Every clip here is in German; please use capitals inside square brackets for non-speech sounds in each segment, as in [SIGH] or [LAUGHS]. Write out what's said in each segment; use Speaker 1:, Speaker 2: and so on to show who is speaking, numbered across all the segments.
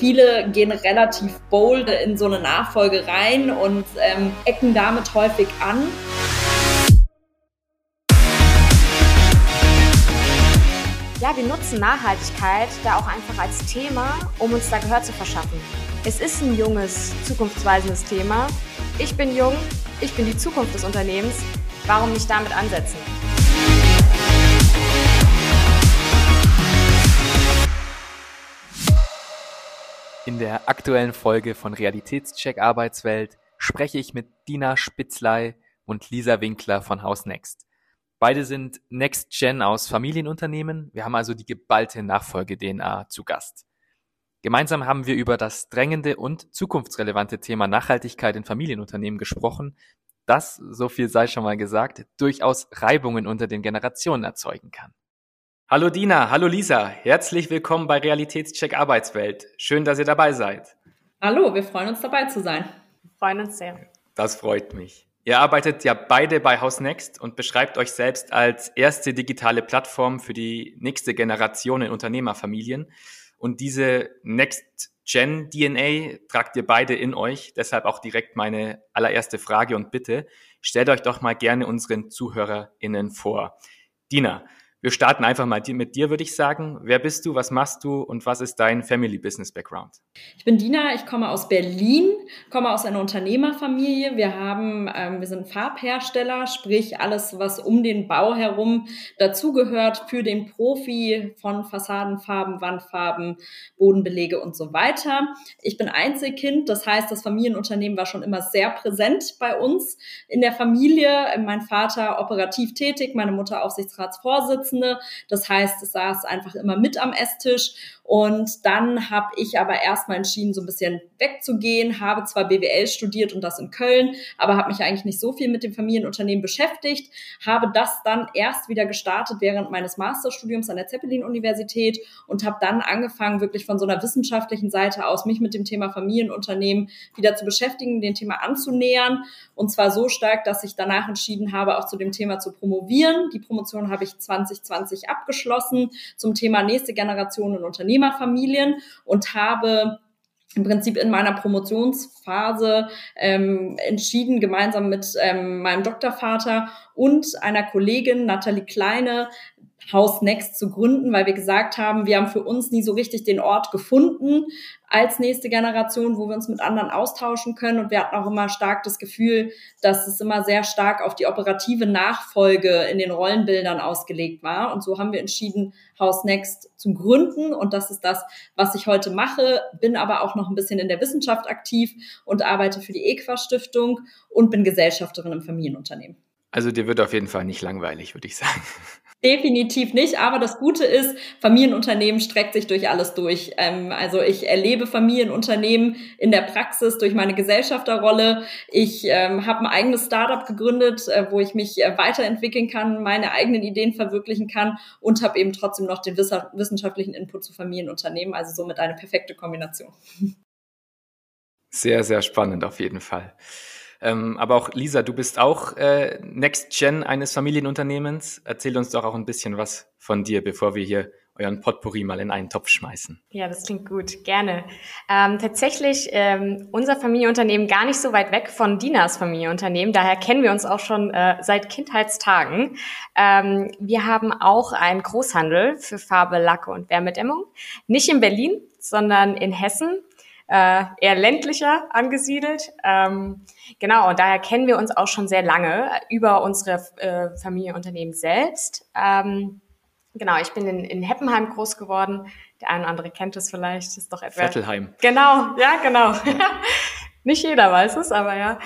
Speaker 1: viele gehen relativ bold in so eine Nachfolge rein und ähm, ecken damit häufig an.
Speaker 2: Ja, wir nutzen Nachhaltigkeit da auch einfach als Thema, um uns da Gehör zu verschaffen. Es ist ein junges, zukunftsweisendes Thema. Ich bin jung, ich bin die Zukunft des Unternehmens. Warum nicht damit ansetzen?
Speaker 3: In der aktuellen Folge von Realitätscheck Arbeitswelt spreche ich mit Dina Spitzlei und Lisa Winkler von House Next. Beide sind Next Gen aus Familienunternehmen. Wir haben also die geballte Nachfolge-DNA zu Gast. Gemeinsam haben wir über das drängende und zukunftsrelevante Thema Nachhaltigkeit in Familienunternehmen gesprochen, das, so viel sei schon mal gesagt, durchaus Reibungen unter den Generationen erzeugen kann. Hallo Dina, hallo Lisa, herzlich willkommen bei Realitätscheck Arbeitswelt. Schön, dass ihr dabei seid.
Speaker 1: Hallo, wir freuen uns dabei zu sein.
Speaker 2: Wir freuen uns sehr.
Speaker 3: Das freut mich. Ihr arbeitet ja beide bei House Next und beschreibt euch selbst als erste digitale Plattform für die nächste Generation in Unternehmerfamilien. Und diese Next Gen DNA tragt ihr beide in euch. Deshalb auch direkt meine allererste Frage und Bitte. Stellt euch doch mal gerne unseren ZuhörerInnen vor. Dina, wir starten einfach mal mit dir, würde ich sagen. Wer bist du, was machst du und was ist dein Family Business Background?
Speaker 1: Ich bin Dina, ich komme aus Berlin, komme aus einer Unternehmerfamilie. Wir haben, ähm, wir sind Farbhersteller, sprich alles, was um den Bau herum dazugehört für den Profi von Fassadenfarben, Wandfarben, Bodenbelege und so weiter. Ich bin Einzelkind, das heißt, das Familienunternehmen war schon immer sehr präsent bei uns in der Familie. Mein Vater operativ tätig, meine Mutter Aufsichtsratsvorsitzende. Vorsitzende. Das heißt, es saß einfach immer mit am Esstisch. Und dann habe ich aber erstmal entschieden, so ein bisschen wegzugehen, habe zwar BWL studiert und das in Köln, aber habe mich eigentlich nicht so viel mit dem Familienunternehmen beschäftigt, habe das dann erst wieder gestartet während meines Masterstudiums an der Zeppelin-Universität und habe dann angefangen, wirklich von so einer wissenschaftlichen Seite aus mich mit dem Thema Familienunternehmen wieder zu beschäftigen, dem Thema anzunähern. Und zwar so stark, dass ich danach entschieden habe, auch zu dem Thema zu promovieren. Die Promotion habe ich 2020 abgeschlossen zum Thema nächste Generation in Unternehmen. Unternehmerfamilien und habe im Prinzip in meiner Promotionsphase ähm, entschieden, gemeinsam mit ähm, meinem Doktorvater und einer Kollegin, Nathalie Kleine, House Next zu gründen, weil wir gesagt haben, wir haben für uns nie so richtig den Ort gefunden als nächste Generation, wo wir uns mit anderen austauschen können. Und wir hatten auch immer stark das Gefühl, dass es immer sehr stark auf die operative Nachfolge in den Rollenbildern ausgelegt war. Und so haben wir entschieden, House Next zu gründen. Und das ist das, was ich heute mache. Bin aber auch noch ein bisschen in der Wissenschaft aktiv und arbeite für die EQUA Stiftung und bin Gesellschafterin im Familienunternehmen.
Speaker 3: Also dir wird auf jeden Fall nicht langweilig, würde ich sagen.
Speaker 1: Definitiv nicht, aber das Gute ist, Familienunternehmen streckt sich durch alles durch. Ähm, also ich erlebe Familienunternehmen in der Praxis durch meine Gesellschafterrolle. Ich ähm, habe ein eigenes Startup gegründet, äh, wo ich mich äh, weiterentwickeln kann, meine eigenen Ideen verwirklichen kann und habe eben trotzdem noch den wissenschaftlichen Input zu Familienunternehmen. Also somit eine perfekte Kombination.
Speaker 3: Sehr, sehr spannend auf jeden Fall. Ähm, aber auch Lisa, du bist auch äh, Next Gen eines Familienunternehmens. Erzähl uns doch auch ein bisschen was von dir, bevor wir hier euren Potpourri mal in einen Topf schmeißen.
Speaker 2: Ja, das klingt gut, gerne. Ähm, tatsächlich ähm, unser Familienunternehmen gar nicht so weit weg von Dinas Familienunternehmen. Daher kennen wir uns auch schon äh, seit Kindheitstagen. Ähm, wir haben auch einen Großhandel für Farbe, Lacke und Wärmedämmung. Nicht in Berlin, sondern in Hessen äh, eher ländlicher angesiedelt. Ähm, genau, und daher kennen wir uns auch schon sehr lange über unsere äh, Familienunternehmen selbst. Ähm, genau, ich bin in, in Heppenheim groß geworden. Der eine oder andere kennt es vielleicht, ist doch etwa.
Speaker 3: Vettelheim.
Speaker 2: Genau, ja, genau. [LAUGHS] Nicht jeder weiß es, aber ja.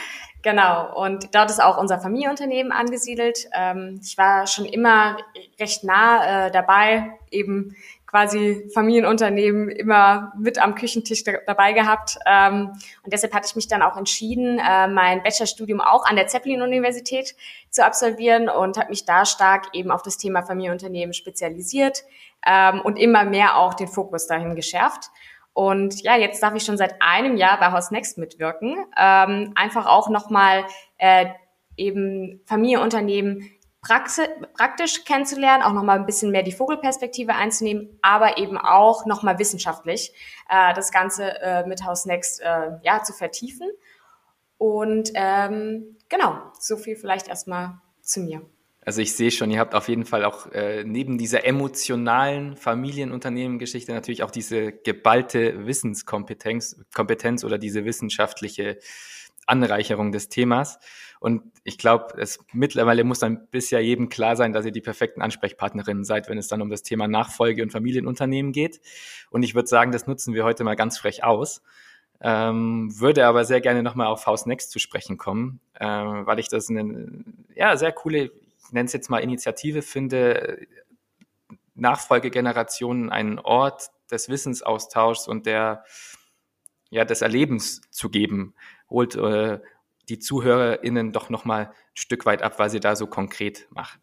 Speaker 2: Genau, und dort ist auch unser Familienunternehmen angesiedelt. Ähm, ich war schon immer recht nah äh, dabei, eben quasi Familienunternehmen immer mit am Küchentisch dabei gehabt. Ähm, und deshalb hatte ich mich dann auch entschieden, äh, mein Bachelorstudium auch an der Zeppelin-Universität zu absolvieren und habe mich da stark eben auf das Thema Familienunternehmen spezialisiert ähm, und immer mehr auch den Fokus dahin geschärft. Und ja, jetzt darf ich schon seit einem Jahr bei House Next mitwirken. Ähm, einfach auch nochmal äh, eben Familienunternehmen praktisch kennenzulernen, auch nochmal ein bisschen mehr die Vogelperspektive einzunehmen, aber eben auch nochmal wissenschaftlich äh, das Ganze äh, mit House Next äh, ja, zu vertiefen. Und ähm, genau, so viel vielleicht erstmal zu mir.
Speaker 3: Also ich sehe schon, ihr habt auf jeden Fall auch äh, neben dieser emotionalen Familienunternehmen-Geschichte natürlich auch diese geballte Wissenskompetenz Kompetenz oder diese wissenschaftliche Anreicherung des Themas. Und ich glaube, es mittlerweile muss dann bisher jedem klar sein, dass ihr die perfekten Ansprechpartnerinnen seid, wenn es dann um das Thema Nachfolge und Familienunternehmen geht. Und ich würde sagen, das nutzen wir heute mal ganz frech aus. Ähm, würde aber sehr gerne nochmal auf House Next zu sprechen kommen, äh, weil ich das eine ja, sehr coole, ich nenne es jetzt mal Initiative finde, Nachfolgegenerationen einen Ort des Wissensaustauschs und der ja, des Erlebens zu geben, holt äh, die ZuhörerInnen doch nochmal ein Stück weit ab, weil sie da so konkret macht.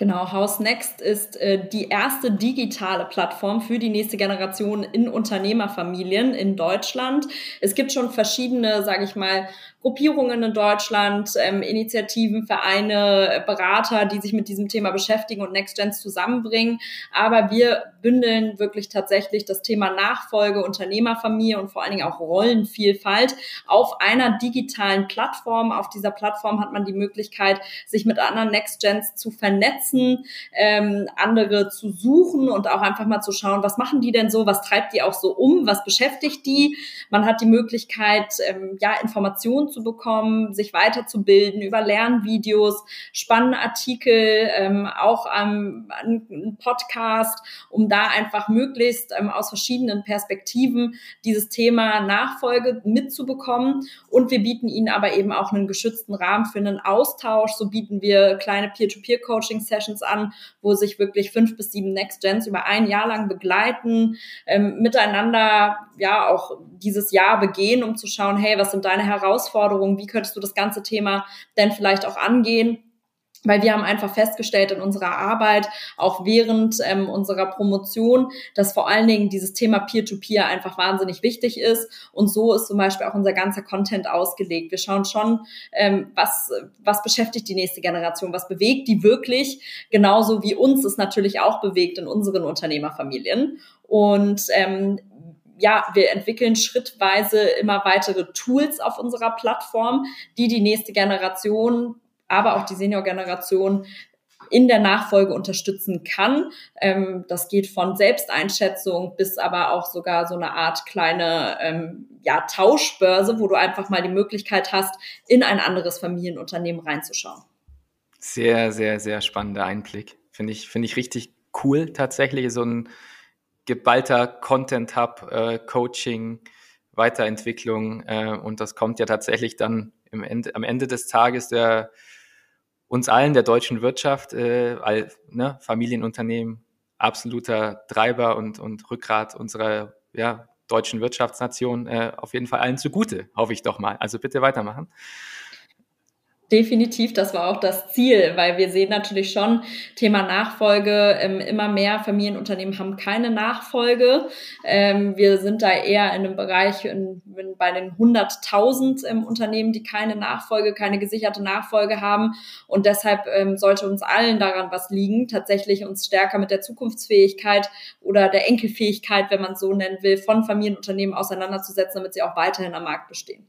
Speaker 1: Genau, House Next ist äh, die erste digitale Plattform für die nächste Generation in Unternehmerfamilien in Deutschland. Es gibt schon verschiedene, sage ich mal, Gruppierungen in Deutschland, ähm, Initiativen, Vereine, Berater, die sich mit diesem Thema beschäftigen und NextGens zusammenbringen. Aber wir bündeln wirklich tatsächlich das Thema Nachfolge, Unternehmerfamilie und vor allen Dingen auch Rollenvielfalt auf einer digitalen Plattform. Auf dieser Plattform hat man die Möglichkeit, sich mit anderen NextGens zu vernetzen, ähm, andere zu suchen und auch einfach mal zu schauen, was machen die denn so, was treibt die auch so um, was beschäftigt die. Man hat die Möglichkeit, ähm, ja, Informationen zu bekommen, sich weiterzubilden über Lernvideos, spannende Artikel, ähm, auch ähm, ein Podcast, um da einfach möglichst ähm, aus verschiedenen Perspektiven dieses Thema Nachfolge mitzubekommen. Und wir bieten ihnen aber eben auch einen geschützten Rahmen für einen Austausch. So bieten wir kleine Peer-to-Peer-Coaching-Sessions an, wo sich wirklich fünf bis sieben Next Gens über ein Jahr lang begleiten, ähm, miteinander ja auch dieses Jahr begehen, um zu schauen, hey, was sind deine Herausforderungen? Herausforderungen, wie könntest du das ganze Thema denn vielleicht auch angehen? Weil wir haben einfach festgestellt in unserer Arbeit, auch während ähm, unserer Promotion, dass vor allen Dingen dieses Thema Peer-to-Peer -Peer einfach wahnsinnig wichtig ist. Und so ist zum Beispiel auch unser ganzer Content ausgelegt. Wir schauen schon, ähm, was, was beschäftigt die nächste Generation, was bewegt die wirklich, genauso wie uns es natürlich auch bewegt in unseren Unternehmerfamilien. Und ähm, ja, wir entwickeln schrittweise immer weitere Tools auf unserer Plattform, die die nächste Generation, aber auch die Senior-Generation in der Nachfolge unterstützen kann. Ähm, das geht von Selbsteinschätzung bis aber auch sogar so eine Art kleine ähm, ja, Tauschbörse, wo du einfach mal die Möglichkeit hast, in ein anderes Familienunternehmen reinzuschauen.
Speaker 3: Sehr, sehr, sehr spannender Einblick. Finde ich, finde ich richtig cool tatsächlich, so ein geballter Content Hub, äh, Coaching, Weiterentwicklung äh, und das kommt ja tatsächlich dann im Ende, am Ende des Tages der uns allen der deutschen Wirtschaft, äh, all, ne, Familienunternehmen, absoluter Treiber und, und Rückgrat unserer ja, deutschen Wirtschaftsnation äh, auf jeden Fall allen zugute, hoffe ich doch mal. Also bitte weitermachen.
Speaker 1: Definitiv, das war auch das Ziel, weil wir sehen natürlich schon, Thema Nachfolge, ähm, immer mehr Familienunternehmen haben keine Nachfolge. Ähm, wir sind da eher in einem Bereich in, bei den 100.000 ähm, Unternehmen, die keine Nachfolge, keine gesicherte Nachfolge haben. Und deshalb sollte uns allen daran was liegen, tatsächlich uns stärker mit der Zukunftsfähigkeit oder der Enkelfähigkeit, wenn man es so nennen will, von Familienunternehmen auseinanderzusetzen, damit sie auch weiterhin am Markt bestehen.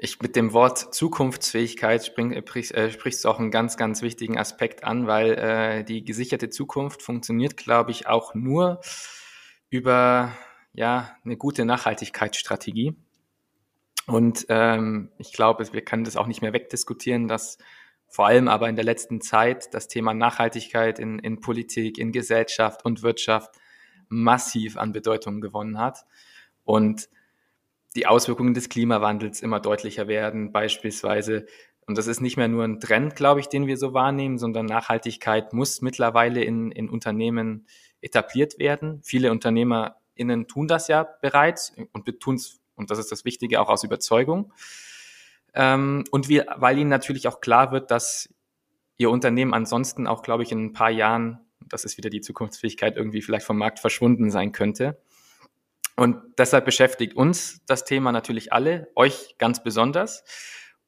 Speaker 3: Ich mit dem Wort Zukunftsfähigkeit spring, äh, äh, sprichst du auch einen ganz, ganz wichtigen Aspekt an, weil äh, die gesicherte Zukunft funktioniert, glaube ich, auch nur über ja eine gute Nachhaltigkeitsstrategie. Und ähm, ich glaube, wir können das auch nicht mehr wegdiskutieren, dass vor allem aber in der letzten Zeit das Thema Nachhaltigkeit in, in Politik, in Gesellschaft und Wirtschaft massiv an Bedeutung gewonnen hat. Und die Auswirkungen des Klimawandels immer deutlicher werden, beispielsweise. Und das ist nicht mehr nur ein Trend, glaube ich, den wir so wahrnehmen, sondern Nachhaltigkeit muss mittlerweile in, in Unternehmen etabliert werden. Viele UnternehmerInnen tun das ja bereits und tun es, und das ist das Wichtige, auch aus Überzeugung. Ähm, und wir, weil ihnen natürlich auch klar wird, dass ihr Unternehmen ansonsten auch, glaube ich, in ein paar Jahren, das ist wieder die Zukunftsfähigkeit, irgendwie vielleicht vom Markt verschwunden sein könnte. Und deshalb beschäftigt uns das Thema natürlich alle, euch ganz besonders.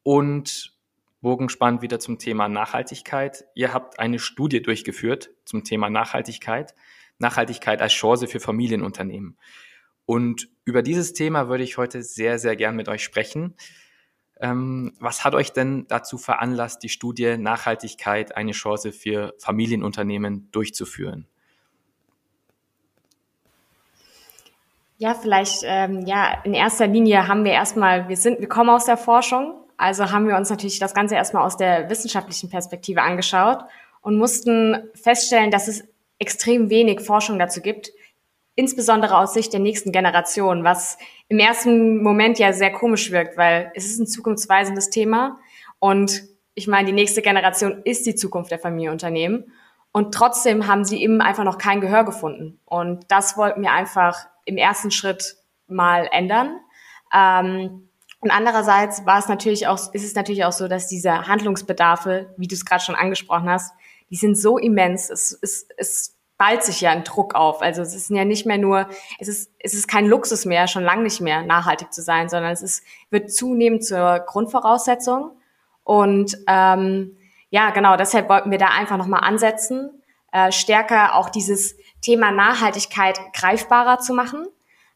Speaker 3: Und Bogenspannend wieder zum Thema Nachhaltigkeit. Ihr habt eine Studie durchgeführt zum Thema Nachhaltigkeit. Nachhaltigkeit als Chance für Familienunternehmen. Und über dieses Thema würde ich heute sehr, sehr gern mit euch sprechen. Ähm, was hat euch denn dazu veranlasst, die Studie Nachhaltigkeit eine Chance für Familienunternehmen durchzuführen?
Speaker 2: Ja, vielleicht, ähm, ja, in erster Linie haben wir erstmal, wir sind, wir kommen aus der Forschung, also haben wir uns natürlich das Ganze erstmal aus der wissenschaftlichen Perspektive angeschaut und mussten feststellen, dass es extrem wenig Forschung dazu gibt, insbesondere aus Sicht der nächsten Generation, was im ersten Moment ja sehr komisch wirkt, weil es ist ein zukunftsweisendes Thema und ich meine, die nächste Generation ist die Zukunft der Familienunternehmen und trotzdem haben sie eben einfach noch kein Gehör gefunden. Und das wollten wir einfach im ersten Schritt mal ändern. Ähm, und andererseits war es natürlich auch, ist es natürlich auch so, dass diese Handlungsbedarfe, wie du es gerade schon angesprochen hast, die sind so immens. Es, es, es ballt sich ja ein Druck auf. Also es ist ja nicht mehr nur, es ist, es ist kein Luxus mehr, schon lange nicht mehr nachhaltig zu sein, sondern es ist, wird zunehmend zur Grundvoraussetzung. Und ähm, ja, genau, deshalb wollten wir da einfach nochmal ansetzen, äh, stärker auch dieses Thema Nachhaltigkeit greifbarer zu machen.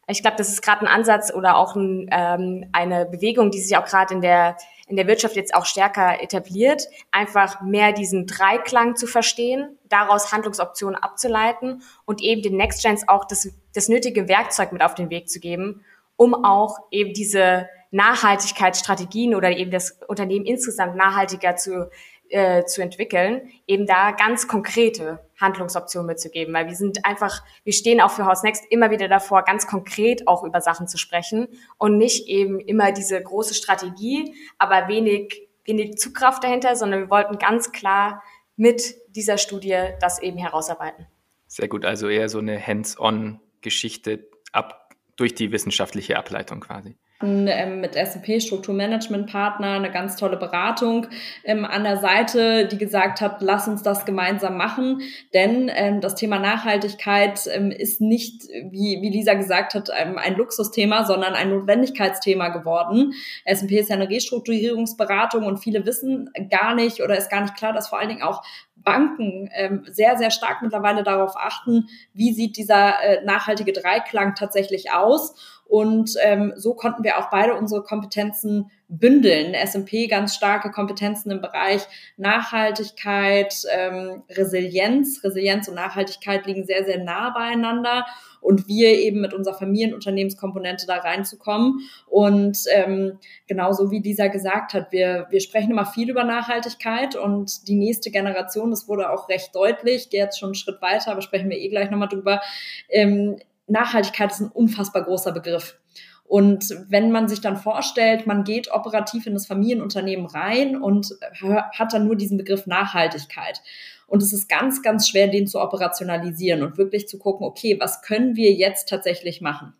Speaker 2: Ich glaube, das ist gerade ein Ansatz oder auch ein, ähm, eine Bewegung, die sich auch gerade in der in der Wirtschaft jetzt auch stärker etabliert, einfach mehr diesen Dreiklang zu verstehen, daraus Handlungsoptionen abzuleiten und eben den Next Gens auch das, das nötige Werkzeug mit auf den Weg zu geben, um auch eben diese Nachhaltigkeitsstrategien oder eben das Unternehmen insgesamt nachhaltiger zu äh, zu entwickeln, eben da ganz konkrete Handlungsoptionen mitzugeben, weil wir sind einfach, wir stehen auch für House Next immer wieder davor, ganz konkret auch über Sachen zu sprechen und nicht eben immer diese große Strategie, aber wenig, wenig Zugkraft dahinter, sondern wir wollten ganz klar mit dieser Studie das eben herausarbeiten.
Speaker 3: Sehr gut, also eher so eine Hands-on-Geschichte ab durch die wissenschaftliche Ableitung quasi
Speaker 1: mit S&P Strukturmanagement-Partner eine ganz tolle Beratung ähm, an der Seite, die gesagt hat, lass uns das gemeinsam machen, denn ähm, das Thema Nachhaltigkeit ähm, ist nicht, wie, wie Lisa gesagt hat, ähm, ein Luxusthema, sondern ein Notwendigkeitsthema geworden. S&P ist ja eine Restrukturierungsberatung und viele wissen gar nicht oder ist gar nicht klar, dass vor allen Dingen auch Banken ähm, sehr, sehr stark mittlerweile darauf achten, wie sieht dieser äh, nachhaltige Dreiklang tatsächlich aus. Und ähm, so konnten wir auch beide unsere Kompetenzen bündeln. S&P ganz starke Kompetenzen im Bereich Nachhaltigkeit, ähm, Resilienz. Resilienz und Nachhaltigkeit liegen sehr, sehr nah beieinander. Und wir eben mit unserer Familienunternehmenskomponente da reinzukommen. Und ähm, genauso wie dieser gesagt hat, wir, wir sprechen immer viel über Nachhaltigkeit und die nächste Generation, das wurde auch recht deutlich, gehe jetzt schon einen Schritt weiter, aber sprechen wir eh gleich nochmal drüber, ähm, Nachhaltigkeit ist ein unfassbar großer Begriff. Und wenn man sich dann vorstellt, man geht operativ in das Familienunternehmen rein und hat dann nur diesen Begriff Nachhaltigkeit. Und es ist ganz, ganz schwer, den zu operationalisieren und wirklich zu gucken, okay, was können wir jetzt tatsächlich machen?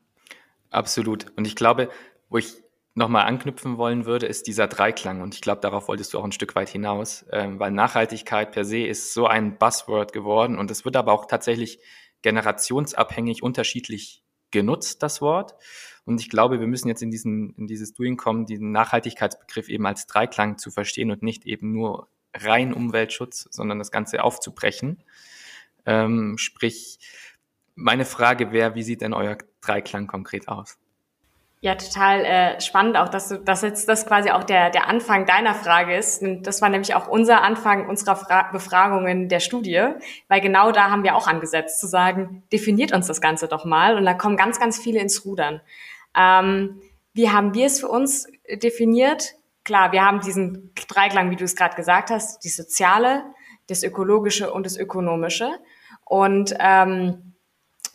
Speaker 3: Absolut. Und ich glaube, wo ich nochmal anknüpfen wollen würde, ist dieser Dreiklang. Und ich glaube, darauf wolltest du auch ein Stück weit hinaus, ähm, weil Nachhaltigkeit per se ist so ein Buzzword geworden und es wird aber auch tatsächlich generationsabhängig unterschiedlich genutzt, das Wort. Und ich glaube, wir müssen jetzt in, diesen, in dieses Doing kommen, diesen Nachhaltigkeitsbegriff eben als Dreiklang zu verstehen und nicht eben nur rein Umweltschutz, sondern das Ganze aufzubrechen. Ähm, sprich, meine Frage wäre, wie sieht denn euer Dreiklang konkret aus?
Speaker 2: Ja, total äh, spannend auch, dass du, dass jetzt das quasi auch der, der Anfang deiner Frage ist. Und das war nämlich auch unser Anfang unserer Fra Befragungen der Studie, weil genau da haben wir auch angesetzt, zu sagen, definiert uns das Ganze doch mal. Und da kommen ganz, ganz viele ins Rudern. Ähm, wie haben wir es für uns definiert? Klar, wir haben diesen Dreiklang, wie du es gerade gesagt hast, die soziale, das ökologische und das ökonomische. Und ähm,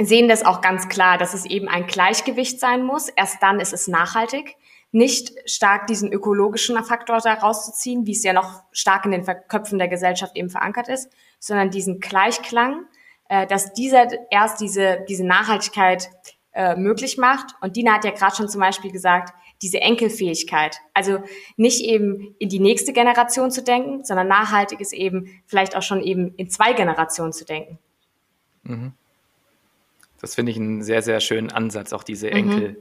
Speaker 2: sehen das auch ganz klar, dass es eben ein Gleichgewicht sein muss. Erst dann ist es nachhaltig. Nicht stark diesen ökologischen Faktor da rauszuziehen, wie es ja noch stark in den Köpfen der Gesellschaft eben verankert ist, sondern diesen Gleichklang, äh, dass dieser erst diese, diese Nachhaltigkeit äh, möglich macht. Und Dina hat ja gerade schon zum Beispiel gesagt, diese Enkelfähigkeit. Also nicht eben in die nächste Generation zu denken, sondern nachhaltig ist eben vielleicht auch schon eben in zwei Generationen zu denken.
Speaker 3: Mhm. Das finde ich einen sehr, sehr schönen Ansatz, auch diese mhm.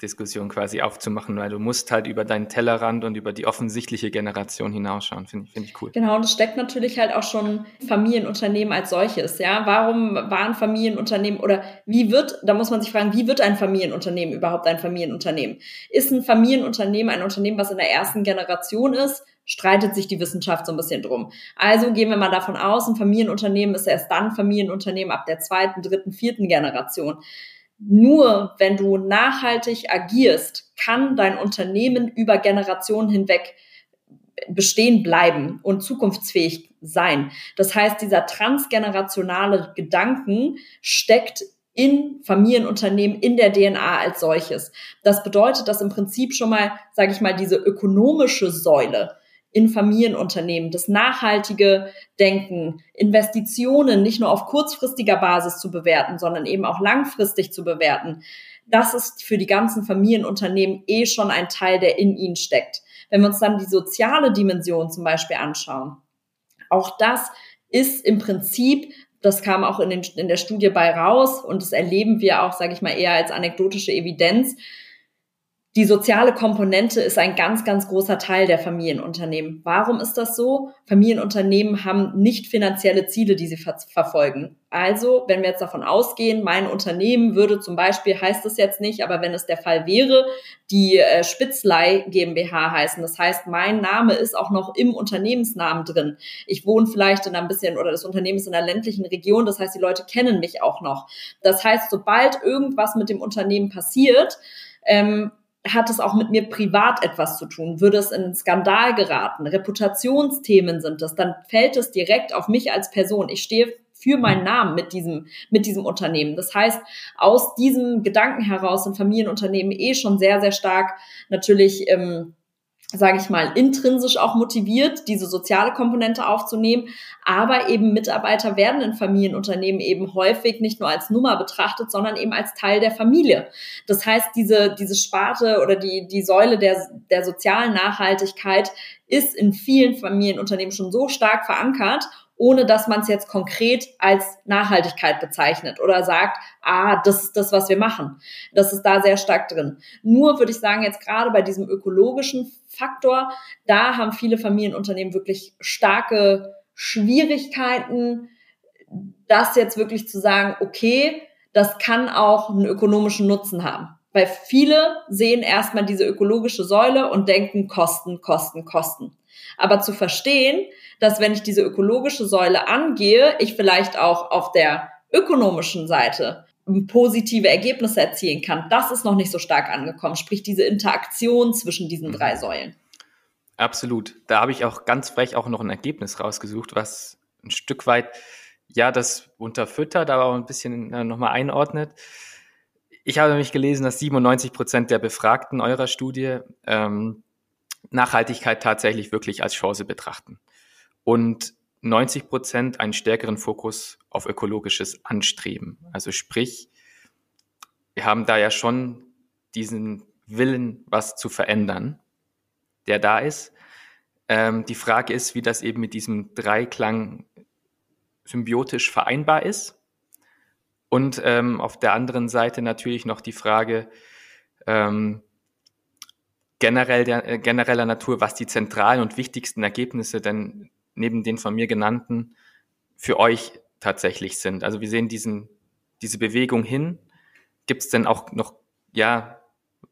Speaker 3: Diskussion quasi aufzumachen, weil du musst halt über deinen Tellerrand und über die offensichtliche Generation hinausschauen. Finde find ich cool.
Speaker 1: Genau, und es steckt natürlich halt auch schon Familienunternehmen als solches. Ja, warum waren Familienunternehmen oder wie wird, da muss man sich fragen, wie wird ein Familienunternehmen überhaupt ein Familienunternehmen? Ist ein Familienunternehmen ein Unternehmen, was in der ersten Generation ist? Streitet sich die Wissenschaft so ein bisschen drum. Also gehen wir mal davon aus, ein Familienunternehmen ist erst dann Familienunternehmen ab der zweiten, dritten, vierten Generation. Nur wenn du nachhaltig agierst, kann dein Unternehmen über Generationen hinweg bestehen bleiben und zukunftsfähig sein. Das heißt, dieser transgenerationale Gedanken steckt in Familienunternehmen in der DNA als solches. Das bedeutet, dass im Prinzip schon mal, sage ich mal, diese ökonomische Säule in Familienunternehmen, das nachhaltige Denken, Investitionen nicht nur auf kurzfristiger Basis zu bewerten, sondern eben auch langfristig zu bewerten. Das ist für die ganzen Familienunternehmen eh schon ein Teil, der in ihnen steckt. Wenn wir uns dann die soziale Dimension zum Beispiel anschauen, auch das ist im Prinzip das kam auch in, den, in der Studie bei raus und das erleben wir auch, sage ich mal, eher als anekdotische Evidenz, die soziale Komponente ist ein ganz, ganz großer Teil der Familienunternehmen. Warum ist das so? Familienunternehmen haben nicht finanzielle Ziele, die sie ver verfolgen. Also, wenn wir jetzt davon ausgehen, mein Unternehmen würde zum Beispiel, heißt es jetzt nicht, aber wenn es der Fall wäre, die äh, Spitzlei GmbH heißen. Das heißt, mein Name ist auch noch im Unternehmensnamen drin. Ich wohne vielleicht in ein bisschen oder das Unternehmen ist in einer ländlichen Region. Das heißt, die Leute kennen mich auch noch. Das heißt, sobald irgendwas mit dem Unternehmen passiert, ähm, hat es auch mit mir privat etwas zu tun? Würde es in einen Skandal geraten? Reputationsthemen sind das, dann fällt es direkt auf mich als Person. Ich stehe für meinen Namen mit diesem, mit diesem Unternehmen. Das heißt, aus diesem Gedanken heraus sind Familienunternehmen eh schon sehr, sehr stark natürlich ähm, sage ich mal, intrinsisch auch motiviert, diese soziale Komponente aufzunehmen. Aber eben Mitarbeiter werden in Familienunternehmen eben häufig nicht nur als Nummer betrachtet, sondern eben als Teil der Familie. Das heißt, diese, diese Sparte oder die, die Säule der, der sozialen Nachhaltigkeit ist in vielen Familienunternehmen schon so stark verankert ohne dass man es jetzt konkret als Nachhaltigkeit bezeichnet oder sagt, ah, das ist das, was wir machen. Das ist da sehr stark drin. Nur würde ich sagen, jetzt gerade bei diesem ökologischen Faktor, da haben viele Familienunternehmen wirklich starke Schwierigkeiten, das jetzt wirklich zu sagen, okay, das kann auch einen ökonomischen Nutzen haben. Weil viele sehen erstmal diese ökologische Säule und denken Kosten, Kosten, Kosten. Aber zu verstehen, dass wenn ich diese ökologische Säule angehe, ich vielleicht auch auf der ökonomischen Seite positive Ergebnisse erzielen kann. Das ist noch nicht so stark angekommen, sprich diese Interaktion zwischen diesen drei mhm. Säulen.
Speaker 3: Absolut. Da habe ich auch ganz frech auch noch ein Ergebnis rausgesucht, was ein Stück weit ja das unterfüttert, aber auch ein bisschen äh, nochmal einordnet. Ich habe nämlich gelesen, dass 97 Prozent der Befragten eurer Studie ähm, Nachhaltigkeit tatsächlich wirklich als Chance betrachten und 90 Prozent einen stärkeren Fokus auf ökologisches Anstreben. Also sprich, wir haben da ja schon diesen Willen, was zu verändern, der da ist. Ähm, die Frage ist, wie das eben mit diesem Dreiklang symbiotisch vereinbar ist. Und ähm, auf der anderen Seite natürlich noch die Frage ähm, generell der, äh, genereller Natur, was die zentralen und wichtigsten Ergebnisse denn neben den von mir genannten für euch tatsächlich sind. Also wir sehen diesen, diese Bewegung hin. Gibt es denn auch noch, ja,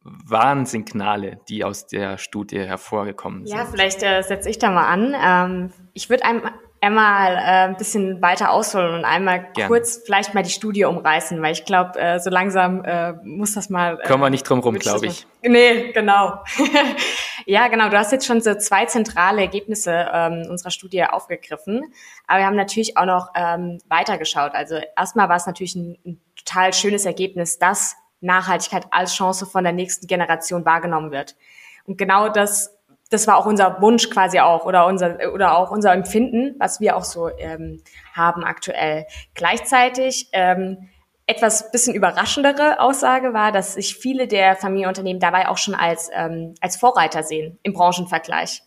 Speaker 3: Warnsignale, die aus der Studie hervorgekommen sind?
Speaker 2: Ja, vielleicht äh, setze ich da mal an. Ähm, ich würde einem einmal äh, ein bisschen weiter ausholen und einmal Gerne. kurz vielleicht mal die Studie umreißen, weil ich glaube, äh, so langsam äh, muss das mal.
Speaker 3: Äh, Kommen wir nicht drum rum, glaube ich.
Speaker 2: Nee, genau. [LAUGHS] ja, genau. Du hast jetzt schon so zwei zentrale Ergebnisse ähm, unserer Studie aufgegriffen, aber wir haben natürlich auch noch ähm, weitergeschaut. Also erstmal war es natürlich ein, ein total schönes Ergebnis, dass Nachhaltigkeit als Chance von der nächsten Generation wahrgenommen wird. Und genau das das war auch unser Wunsch quasi auch oder unser oder auch unser Empfinden, was wir auch so ähm, haben aktuell. Gleichzeitig ähm, etwas bisschen überraschendere Aussage war, dass sich viele der Familienunternehmen dabei auch schon als ähm, als Vorreiter sehen im Branchenvergleich,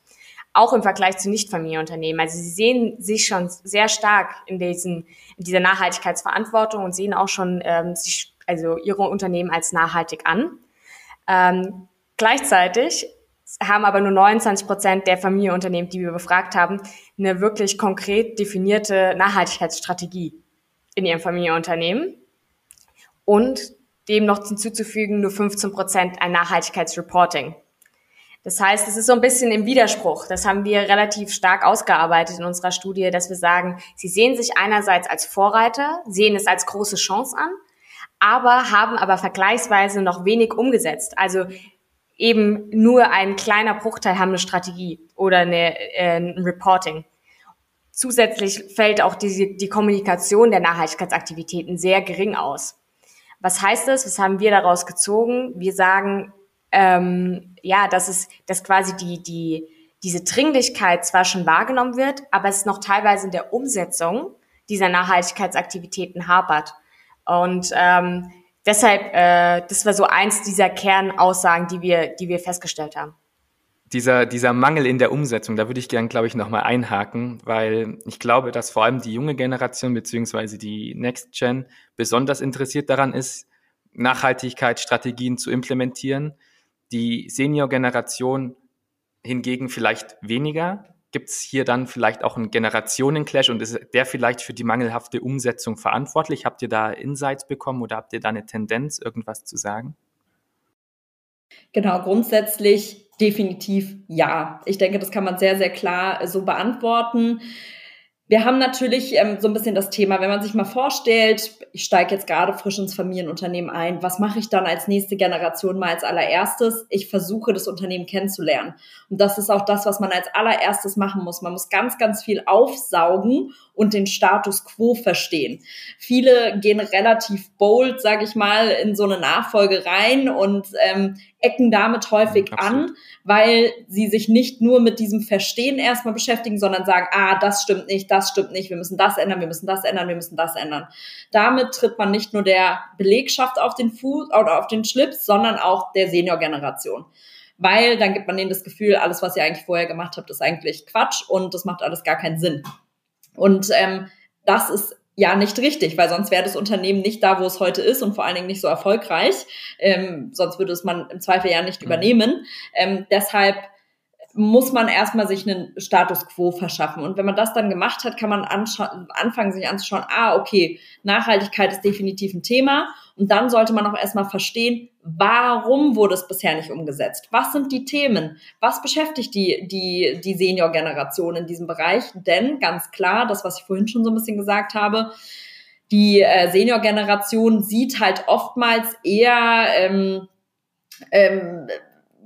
Speaker 2: auch im Vergleich zu Nicht-Familienunternehmen. Also sie sehen sich schon sehr stark in diesen in dieser Nachhaltigkeitsverantwortung und sehen auch schon ähm, sich also ihre Unternehmen als nachhaltig an. Ähm, gleichzeitig haben aber nur 29 Prozent der Familienunternehmen, die wir befragt haben, eine wirklich konkret definierte Nachhaltigkeitsstrategie in ihrem Familienunternehmen. Und dem noch hinzuzufügen, nur 15 Prozent ein Nachhaltigkeitsreporting. Das heißt, es ist so ein bisschen im Widerspruch. Das haben wir relativ stark ausgearbeitet in unserer Studie, dass wir sagen, sie sehen sich einerseits als Vorreiter, sehen es als große Chance an, aber haben aber vergleichsweise noch wenig umgesetzt. Also eben nur ein kleiner Bruchteil haben eine Strategie oder eine, äh, ein Reporting. Zusätzlich fällt auch die, die Kommunikation der Nachhaltigkeitsaktivitäten sehr gering aus. Was heißt das? Was haben wir daraus gezogen? Wir sagen, ähm, ja, dass es, dass quasi die, die, diese Dringlichkeit zwar schon wahrgenommen wird, aber es noch teilweise in der Umsetzung dieser Nachhaltigkeitsaktivitäten hapert. Und ähm, deshalb, äh, das war so eins dieser Kernaussagen, die wir, die wir festgestellt haben.
Speaker 3: Dieser, dieser Mangel in der Umsetzung, da würde ich gern, glaube ich, nochmal einhaken, weil ich glaube, dass vor allem die junge Generation beziehungsweise die Next Gen besonders interessiert daran ist, Nachhaltigkeitsstrategien zu implementieren die Senior-Generation hingegen vielleicht weniger. Gibt es hier dann vielleicht auch einen Generationenclash und ist der vielleicht für die mangelhafte Umsetzung verantwortlich? Habt ihr da Insights bekommen oder habt ihr da eine Tendenz, irgendwas zu sagen?
Speaker 1: Genau, grundsätzlich definitiv ja. Ich denke, das kann man sehr, sehr klar so beantworten. Wir haben natürlich ähm, so ein bisschen das Thema, wenn man sich mal vorstellt, ich steige jetzt gerade frisch ins Familienunternehmen ein, was mache ich dann als nächste Generation mal als allererstes? Ich versuche, das Unternehmen kennenzulernen. Und das ist auch das, was man als allererstes machen muss. Man muss ganz, ganz viel aufsaugen und den Status quo verstehen. Viele gehen relativ bold, sage ich mal, in so eine Nachfolge rein und ähm, ecken damit häufig Absolut. an, weil sie sich nicht nur mit diesem Verstehen erstmal beschäftigen, sondern sagen, ah, das stimmt nicht, das stimmt nicht, wir müssen das ändern, wir müssen das ändern, wir müssen das ändern. Damit tritt man nicht nur der Belegschaft auf den Fuß oder auf den Schlips, sondern auch der Seniorgeneration. Weil dann gibt man denen das Gefühl, alles, was ihr eigentlich vorher gemacht habt, ist eigentlich Quatsch und das macht alles gar keinen Sinn. Und ähm, das ist ja nicht richtig, weil sonst wäre das Unternehmen nicht da, wo es heute ist und vor allen Dingen nicht so erfolgreich. Ähm, sonst würde es man im Zweifel ja nicht mhm. übernehmen. Ähm, deshalb muss man erstmal sich einen Status quo verschaffen. Und wenn man das dann gemacht hat, kann man anfangen, sich anzuschauen, ah, okay, Nachhaltigkeit ist definitiv ein Thema. Und dann sollte man auch erstmal verstehen, warum wurde es bisher nicht umgesetzt? Was sind die Themen? Was beschäftigt die, die, die Senior-Generation in diesem Bereich? Denn ganz klar, das, was ich vorhin schon so ein bisschen gesagt habe, die äh, Senior-Generation sieht halt oftmals eher ähm, ähm,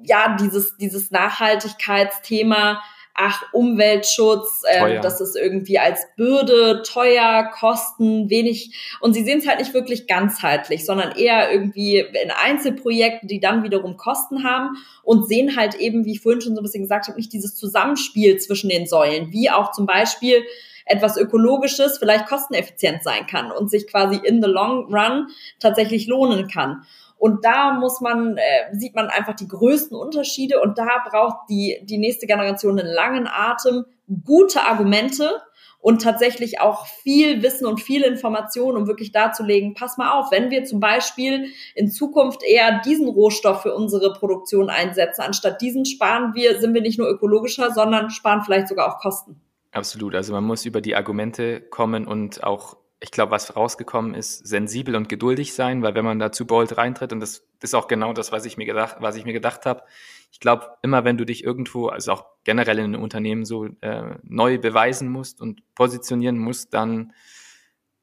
Speaker 1: ja, dieses, dieses Nachhaltigkeitsthema, ach, Umweltschutz, äh, das ist irgendwie als Bürde, teuer, Kosten, wenig. Und sie sehen es halt nicht wirklich ganzheitlich, sondern eher irgendwie in Einzelprojekten, die dann wiederum Kosten haben und sehen halt eben, wie ich vorhin schon so ein bisschen gesagt habe, nicht dieses Zusammenspiel zwischen den Säulen, wie auch zum Beispiel etwas Ökologisches vielleicht kosteneffizient sein kann und sich quasi in the long run tatsächlich lohnen kann. Und da muss man, äh, sieht man einfach die größten Unterschiede und da braucht die, die nächste Generation einen langen Atem, gute Argumente und tatsächlich auch viel Wissen und viel Information, um wirklich darzulegen, pass mal auf, wenn wir zum Beispiel in Zukunft eher diesen Rohstoff für unsere Produktion einsetzen, anstatt diesen sparen wir, sind wir nicht nur ökologischer, sondern sparen vielleicht sogar auch Kosten.
Speaker 3: Absolut. Also man muss über die Argumente kommen und auch ich glaube, was rausgekommen ist, sensibel und geduldig sein, weil wenn man da zu bold reintritt, und das ist auch genau das, was ich mir gedacht, was ich mir gedacht habe, ich glaube, immer wenn du dich irgendwo, also auch generell in einem Unternehmen so äh, neu beweisen musst und positionieren musst, dann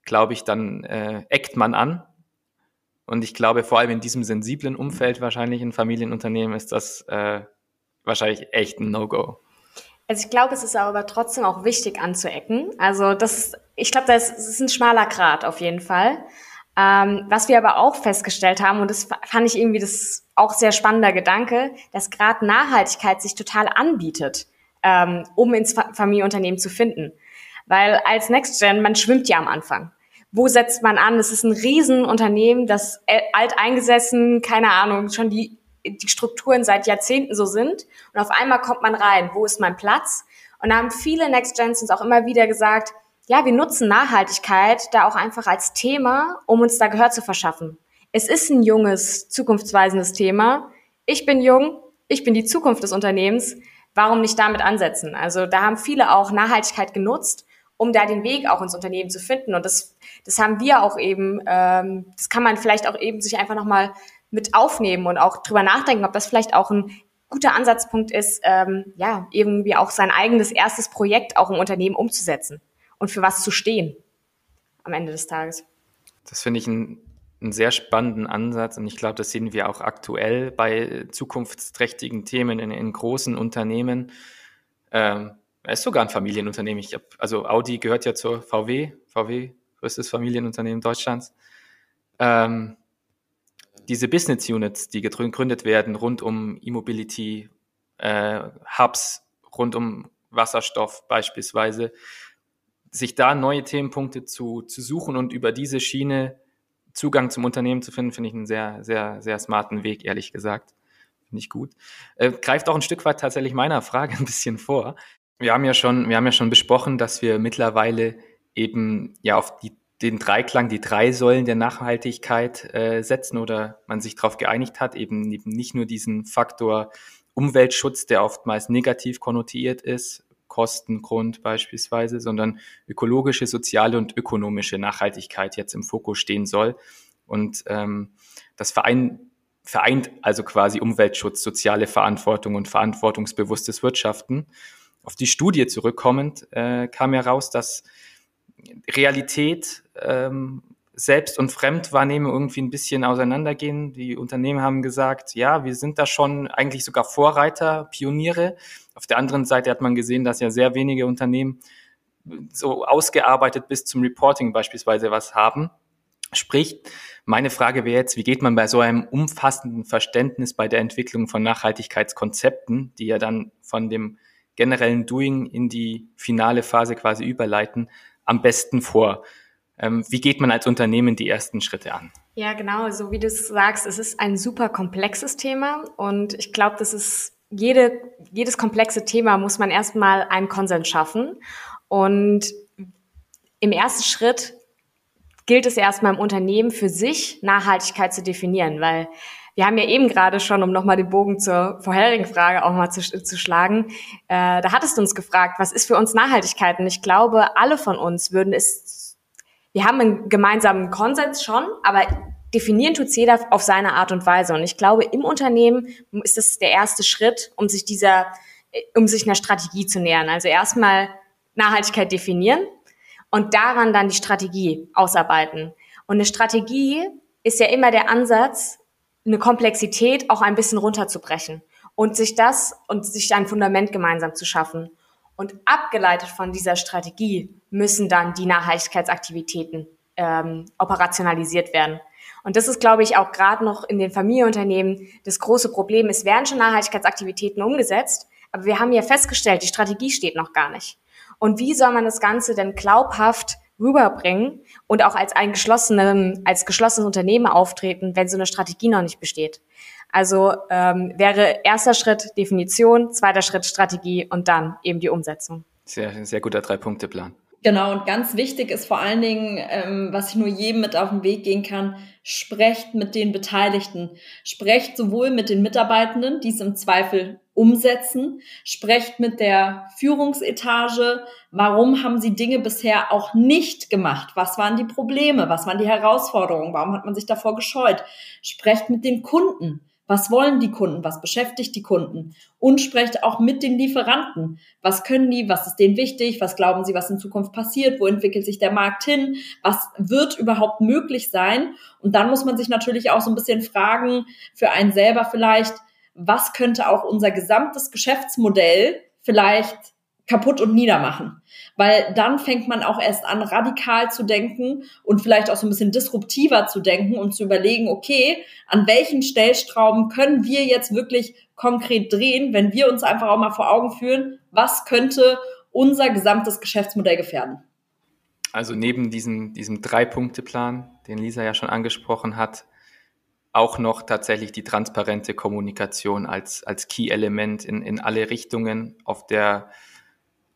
Speaker 3: glaube ich, dann äh, eckt man an. Und ich glaube, vor allem in diesem sensiblen Umfeld wahrscheinlich in Familienunternehmen ist das äh, wahrscheinlich echt ein No-Go.
Speaker 2: Also ich glaube, es ist aber trotzdem auch wichtig anzuecken. Also das ist, ich glaube, das ist ein schmaler Grad auf jeden Fall. Ähm, was wir aber auch festgestellt haben, und das fand ich irgendwie das auch sehr spannender Gedanke, dass gerade Nachhaltigkeit sich total anbietet, ähm, um ins Familienunternehmen zu finden. Weil als NextGen, man schwimmt ja am Anfang. Wo setzt man an? Es ist ein Riesenunternehmen, das alt eingesessen, keine Ahnung, schon die die Strukturen seit Jahrzehnten so sind. Und auf einmal kommt man rein, wo ist mein Platz? Und da haben viele Next Gens uns auch immer wieder gesagt, ja, wir nutzen Nachhaltigkeit da auch einfach als Thema, um uns da Gehör zu verschaffen. Es ist ein junges, zukunftsweisendes Thema. ich bin jung, ich bin die Zukunft des Unternehmens, warum nicht damit ansetzen? Also da haben viele auch Nachhaltigkeit genutzt, um da den Weg auch ins Unternehmen zu finden. Und das, das haben wir auch eben, ähm, das kann man vielleicht auch eben sich einfach nochmal mit aufnehmen und auch drüber nachdenken, ob das vielleicht auch ein guter Ansatzpunkt ist, ähm, ja, irgendwie auch sein eigenes erstes Projekt auch im Unternehmen umzusetzen und für was zu stehen am Ende des Tages.
Speaker 3: Das finde ich ein einen sehr spannenden Ansatz und ich glaube, das sehen wir auch aktuell bei zukunftsträchtigen Themen in, in großen Unternehmen. Ähm, ist sogar ein Familienunternehmen. Ich hab, also Audi gehört ja zur VW, VW, größtes Familienunternehmen Deutschlands. Ähm, diese Business Units, die gegründet werden rund um E-Mobility, äh, Hubs, rund um Wasserstoff beispielsweise, sich da neue Themenpunkte zu, zu suchen und über diese Schiene Zugang zum Unternehmen zu finden, finde ich einen sehr, sehr, sehr smarten Weg, ehrlich gesagt. Finde ich gut. Äh, greift auch ein Stück weit tatsächlich meiner Frage [LAUGHS] ein bisschen vor. Wir haben ja schon, wir haben ja schon besprochen, dass wir mittlerweile eben ja auf die, den Dreiklang, die drei Säulen der Nachhaltigkeit äh, setzen oder man sich darauf geeinigt hat, eben, eben nicht nur diesen Faktor Umweltschutz, der oftmals negativ konnotiert ist, Kostengrund beispielsweise, sondern ökologische, soziale und ökonomische Nachhaltigkeit jetzt im Fokus stehen soll. Und ähm, das Verein, vereint also quasi Umweltschutz, soziale Verantwortung und verantwortungsbewusstes Wirtschaften. Auf die Studie zurückkommend äh, kam heraus, dass Realität ähm, selbst- und Fremdwahrnehmung irgendwie ein bisschen auseinandergehen. Die Unternehmen haben gesagt, ja, wir sind da schon eigentlich sogar Vorreiter, Pioniere. Auf der anderen Seite hat man gesehen, dass ja sehr wenige Unternehmen so ausgearbeitet bis zum Reporting beispielsweise was haben. Sprich, meine Frage wäre jetzt, wie geht man bei so einem umfassenden Verständnis bei der Entwicklung von Nachhaltigkeitskonzepten, die ja dann von dem generellen Doing in die finale Phase quasi überleiten, am besten vor? Ähm, wie geht man als Unternehmen die ersten Schritte an?
Speaker 2: Ja, genau, so wie du es sagst, es ist ein super komplexes Thema und ich glaube, das ist jede, jedes komplexe Thema muss man erstmal einen Konsens schaffen und im ersten Schritt gilt es erstmal im Unternehmen für sich Nachhaltigkeit zu definieren, weil wir haben ja eben gerade schon, um nochmal den Bogen zur vorherigen Frage auch mal zu, zu schlagen, äh, da hattest du uns gefragt, was ist für uns Nachhaltigkeit? Und ich glaube, alle von uns würden es wir haben einen gemeinsamen Konsens schon, aber definieren tut jeder auf seine Art und Weise. Und ich glaube, im Unternehmen ist das der erste Schritt, um sich dieser, um sich einer Strategie zu nähern. Also erstmal Nachhaltigkeit definieren und daran dann die Strategie ausarbeiten. Und eine Strategie ist ja immer der Ansatz, eine Komplexität auch ein bisschen runterzubrechen und sich das und sich ein Fundament gemeinsam zu schaffen. Und abgeleitet von dieser Strategie müssen dann die Nachhaltigkeitsaktivitäten ähm, operationalisiert werden. Und das ist, glaube ich, auch gerade noch in den Familienunternehmen das große Problem. Es werden schon Nachhaltigkeitsaktivitäten umgesetzt, aber wir haben ja festgestellt, die Strategie steht noch gar nicht. Und wie soll man das Ganze denn glaubhaft rüberbringen und auch als ein geschlossenen, als geschlossenes Unternehmen auftreten, wenn so eine Strategie noch nicht besteht? Also ähm, wäre erster Schritt Definition, zweiter Schritt Strategie und dann eben die Umsetzung.
Speaker 3: Sehr, sehr guter Drei-Punkte-Plan.
Speaker 1: Genau, und ganz wichtig ist vor allen Dingen, ähm, was ich nur jedem mit auf den Weg gehen kann, sprecht mit den Beteiligten. Sprecht sowohl mit den Mitarbeitenden, die es im Zweifel umsetzen, sprecht mit der Führungsetage, warum haben sie Dinge bisher auch nicht gemacht? Was waren die Probleme? Was waren die Herausforderungen? Warum hat man sich davor gescheut? Sprecht mit den Kunden. Was wollen die Kunden? Was beschäftigt die Kunden? Und sprecht auch mit den Lieferanten. Was können die? Was ist denen wichtig? Was glauben sie, was in Zukunft passiert? Wo entwickelt sich der Markt hin? Was wird überhaupt möglich sein? Und dann muss man sich natürlich auch so ein bisschen fragen, für einen selber vielleicht, was könnte auch unser gesamtes Geschäftsmodell vielleicht kaputt und niedermachen. Weil dann fängt man auch erst an, radikal zu denken und vielleicht auch so ein bisschen disruptiver zu denken und zu überlegen, okay, an welchen Stellstrauben können wir jetzt wirklich konkret drehen, wenn wir uns einfach auch mal vor Augen führen, was könnte unser gesamtes Geschäftsmodell gefährden.
Speaker 3: Also neben diesem, diesem Drei-Punkte-Plan, den Lisa ja schon angesprochen hat, auch noch tatsächlich die transparente Kommunikation als, als Key-Element in, in alle Richtungen auf der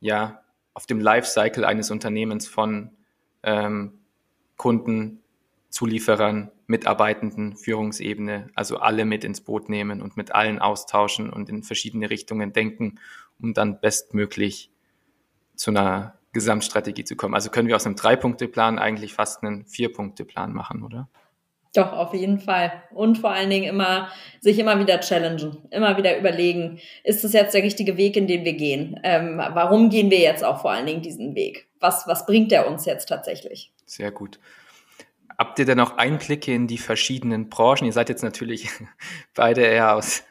Speaker 3: ja, auf dem Lifecycle eines Unternehmens von ähm, Kunden, Zulieferern, mitarbeitenden Führungsebene, also alle mit ins Boot nehmen und mit allen austauschen und in verschiedene Richtungen denken, um dann bestmöglich zu einer Gesamtstrategie zu kommen. Also können wir aus einem Drei-Punkte-Plan eigentlich fast einen Vier-Punkte-Plan machen, oder?
Speaker 1: Doch, auf jeden Fall. Und vor allen Dingen immer, sich immer wieder challengen, immer wieder überlegen, ist das jetzt der richtige Weg, in den wir gehen? Ähm, warum gehen wir jetzt auch vor allen Dingen diesen Weg? Was, was bringt der uns jetzt tatsächlich?
Speaker 3: Sehr gut. Habt ihr denn auch Einblicke in die verschiedenen Branchen? Ihr seid jetzt natürlich [LAUGHS] beide eher aus,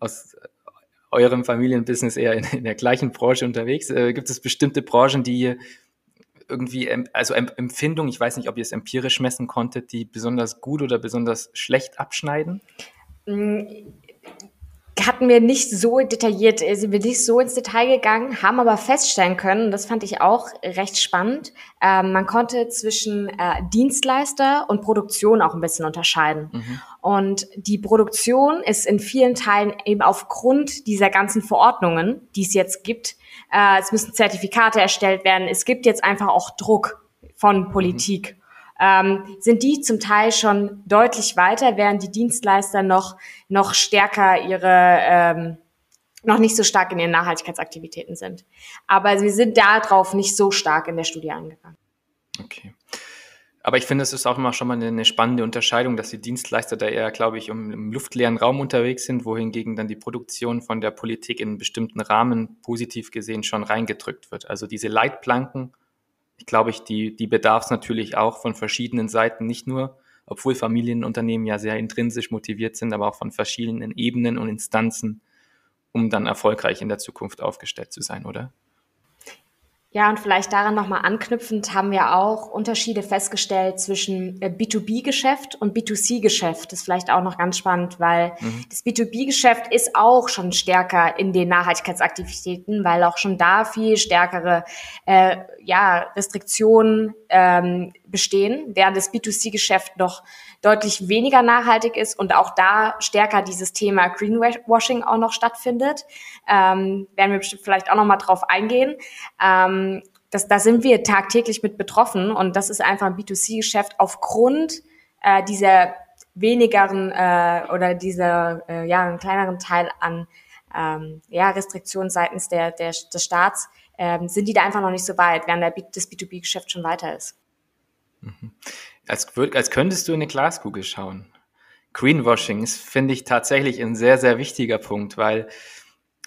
Speaker 3: aus eurem Familienbusiness eher in, in der gleichen Branche unterwegs. Äh, gibt es bestimmte Branchen, die irgendwie, also Empfindung, ich weiß nicht, ob ihr es empirisch messen konntet, die besonders gut oder besonders schlecht abschneiden?
Speaker 2: Hatten wir nicht so detailliert, äh, sind wir nicht so ins Detail gegangen, haben aber feststellen können, das fand ich auch recht spannend, äh, man konnte zwischen äh, Dienstleister und Produktion auch ein bisschen unterscheiden. Mhm. Und die Produktion ist in vielen Teilen eben aufgrund dieser ganzen Verordnungen, die es jetzt gibt, äh, es müssen Zertifikate erstellt werden, es gibt jetzt einfach auch Druck von Politik. Mhm. Ähm, sind die zum Teil schon deutlich weiter, während die Dienstleister noch, noch stärker ihre, ähm, noch nicht so stark in ihren Nachhaltigkeitsaktivitäten sind. Aber wir sind darauf nicht so stark in der Studie eingegangen.
Speaker 3: Okay. Aber ich finde, es ist auch immer schon mal eine, eine, spannende Unterscheidung, dass die Dienstleister da eher, glaube ich, um, im luftleeren Raum unterwegs sind, wohingegen dann die Produktion von der Politik in einen bestimmten Rahmen positiv gesehen schon reingedrückt wird. Also diese Leitplanken, ich glaube, ich, die, die bedarf es natürlich auch von verschiedenen Seiten, nicht nur, obwohl Familienunternehmen ja sehr intrinsisch motiviert sind, aber auch von verschiedenen Ebenen und Instanzen, um dann erfolgreich in der Zukunft aufgestellt zu sein, oder?
Speaker 2: Ja, und vielleicht daran nochmal anknüpfend haben wir auch Unterschiede festgestellt zwischen äh, B2B-Geschäft und B2C-Geschäft. Das ist vielleicht auch noch ganz spannend, weil mhm. das B2B-Geschäft ist auch schon stärker in den Nachhaltigkeitsaktivitäten, weil auch schon da viel stärkere äh, ja, Restriktionen ähm, bestehen, während das B2C-Geschäft noch deutlich weniger nachhaltig ist und auch da stärker dieses Thema Greenwashing auch noch stattfindet. Ähm, werden wir bestimmt vielleicht auch noch mal drauf eingehen. Ähm, das, da sind wir tagtäglich mit betroffen und das ist einfach ein B2C-Geschäft aufgrund äh, dieser wenigeren äh, oder dieser äh, ja einen kleineren Teil an ähm, ja, Restriktionen seitens der, der, des Staats, ähm, sind die da einfach noch nicht so weit, während der, das B2B-Geschäft schon weiter ist.
Speaker 3: Mhm als, als könntest du in eine Glaskugel schauen. Greenwashing ist, finde ich, tatsächlich ein sehr, sehr wichtiger Punkt, weil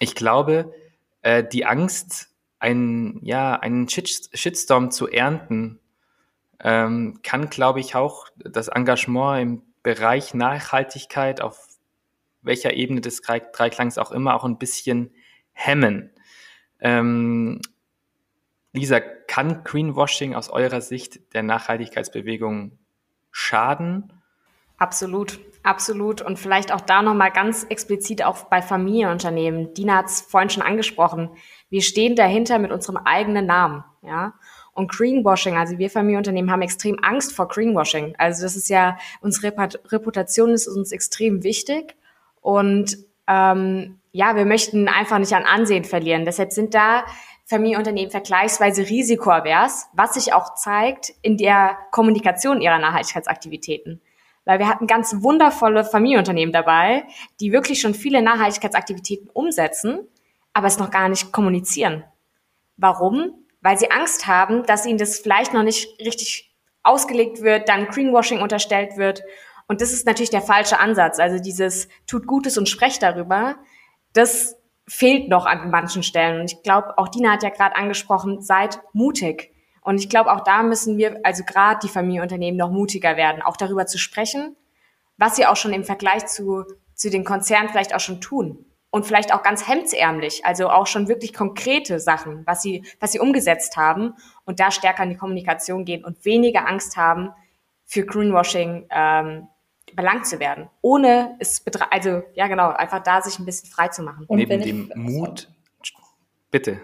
Speaker 3: ich glaube, äh, die Angst, einen, ja, einen Shitstorm zu ernten, ähm, kann, glaube ich, auch das Engagement im Bereich Nachhaltigkeit auf welcher Ebene des Dreiklangs auch immer auch ein bisschen hemmen. Ähm, Lisa, kann Greenwashing aus eurer Sicht der Nachhaltigkeitsbewegung schaden?
Speaker 2: Absolut, absolut. Und vielleicht auch da nochmal ganz explizit auch bei Familienunternehmen. Dina hat es vorhin schon angesprochen. Wir stehen dahinter mit unserem eigenen Namen, ja. Und Greenwashing, also wir Familienunternehmen haben extrem Angst vor Greenwashing. Also das ist ja, unsere Reputation ist uns extrem wichtig. Und ähm, ja, wir möchten einfach nicht an Ansehen verlieren. Deshalb sind da Familienunternehmen vergleichsweise risikoavers, was sich auch zeigt in der Kommunikation ihrer Nachhaltigkeitsaktivitäten. Weil wir hatten ganz wundervolle Familienunternehmen dabei, die wirklich schon viele Nachhaltigkeitsaktivitäten umsetzen, aber es noch gar nicht kommunizieren. Warum? Weil sie Angst haben, dass ihnen das vielleicht noch nicht richtig ausgelegt wird, dann Greenwashing unterstellt wird. Und das ist natürlich der falsche Ansatz. Also dieses tut Gutes und sprecht darüber. Das fehlt noch an manchen Stellen. Und ich glaube, auch Dina hat ja gerade angesprochen, seid mutig. Und ich glaube, auch da müssen wir, also gerade die Familienunternehmen, noch mutiger werden, auch darüber zu sprechen, was sie auch schon im Vergleich zu, zu den Konzernen vielleicht auch schon tun. Und vielleicht auch ganz hemdsärmlich, also auch schon wirklich konkrete Sachen, was sie, was sie umgesetzt haben und da stärker in die Kommunikation gehen und weniger Angst haben, für Greenwashing ähm, belangt zu werden, ohne es also ja genau, einfach da sich ein bisschen frei zu machen.
Speaker 3: Und Neben dem ich, Mut, bitte.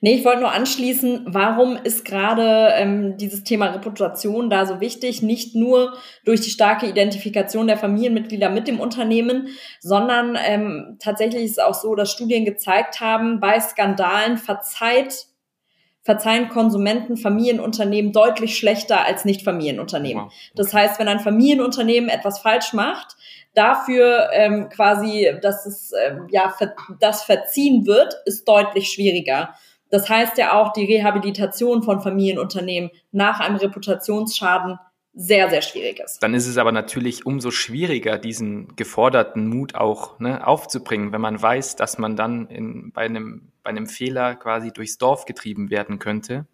Speaker 1: Nee, ich wollte nur anschließen, warum ist gerade ähm, dieses Thema Reputation da so wichtig? Nicht nur durch die starke Identifikation der Familienmitglieder mit dem Unternehmen, sondern ähm, tatsächlich ist es auch so, dass Studien gezeigt haben, bei Skandalen verzeiht verzeihen Konsumenten Familienunternehmen deutlich schlechter als Nicht-Familienunternehmen. Das heißt, wenn ein Familienunternehmen etwas falsch macht, dafür ähm, quasi, dass es ähm, ja ver das verziehen wird, ist deutlich schwieriger. Das heißt ja auch, die Rehabilitation von Familienunternehmen nach einem Reputationsschaden sehr, sehr schwierig ist.
Speaker 3: Dann ist es aber natürlich umso schwieriger, diesen geforderten Mut auch ne, aufzubringen, wenn man weiß, dass man dann in, bei, einem, bei einem Fehler quasi durchs Dorf getrieben werden könnte.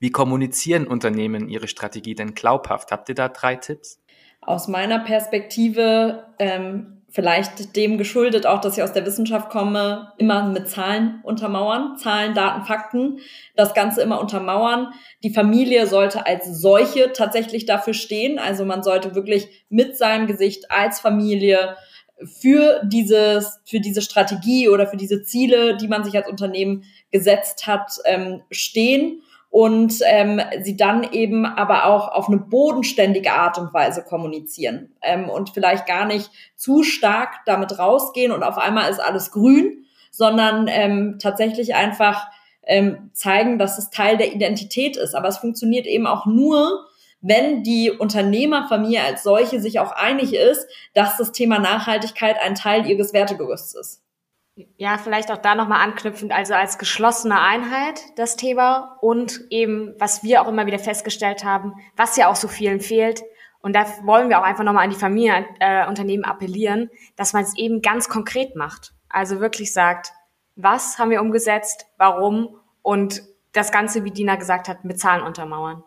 Speaker 3: Wie kommunizieren Unternehmen ihre Strategie denn glaubhaft? Habt ihr da drei Tipps?
Speaker 1: Aus meiner Perspektive ähm, vielleicht dem geschuldet auch, dass ich aus der Wissenschaft komme, immer mit Zahlen untermauern, Zahlen, Daten, Fakten, das Ganze immer untermauern. Die Familie sollte als solche tatsächlich dafür stehen. Also man sollte wirklich mit seinem Gesicht als Familie für dieses, für diese Strategie oder für diese Ziele, die man sich als Unternehmen gesetzt hat, ähm, stehen und ähm, sie dann eben aber auch auf eine bodenständige Art und Weise kommunizieren ähm, und vielleicht gar nicht zu stark damit rausgehen und auf einmal ist alles grün, sondern ähm, tatsächlich einfach ähm, zeigen, dass es Teil der Identität ist. Aber es funktioniert eben auch nur, wenn die Unternehmerfamilie als solche sich auch einig ist, dass das Thema Nachhaltigkeit ein Teil ihres Wertegerüsts ist.
Speaker 2: Ja, vielleicht auch da nochmal anknüpfend, also als geschlossene Einheit das Thema und eben, was wir auch immer wieder festgestellt haben, was ja auch so vielen fehlt. Und da wollen wir auch einfach nochmal an die Familienunternehmen äh, appellieren, dass man es eben ganz konkret macht. Also wirklich sagt, was haben wir umgesetzt, warum und das Ganze, wie Dina gesagt hat, mit Zahlen untermauern.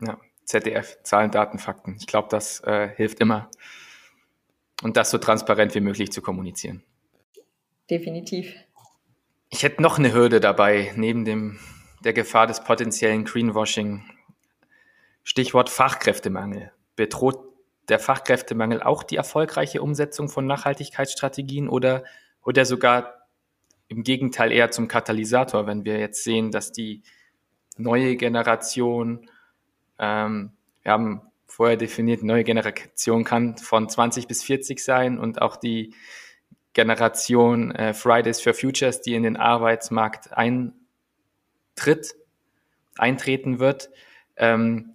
Speaker 3: Ja, ZDF, Zahlen, Daten, Fakten. Ich glaube, das äh, hilft immer. Und das so transparent wie möglich zu kommunizieren
Speaker 1: definitiv.
Speaker 3: Ich hätte noch eine Hürde dabei, neben dem, der Gefahr des potenziellen Greenwashing. Stichwort Fachkräftemangel. Bedroht der Fachkräftemangel auch die erfolgreiche Umsetzung von Nachhaltigkeitsstrategien oder, oder sogar im Gegenteil eher zum Katalysator, wenn wir jetzt sehen, dass die neue Generation, ähm, wir haben vorher definiert, neue Generation kann von 20 bis 40 sein und auch die Generation äh, Fridays for Futures, die in den Arbeitsmarkt eintritt, eintreten wird ähm,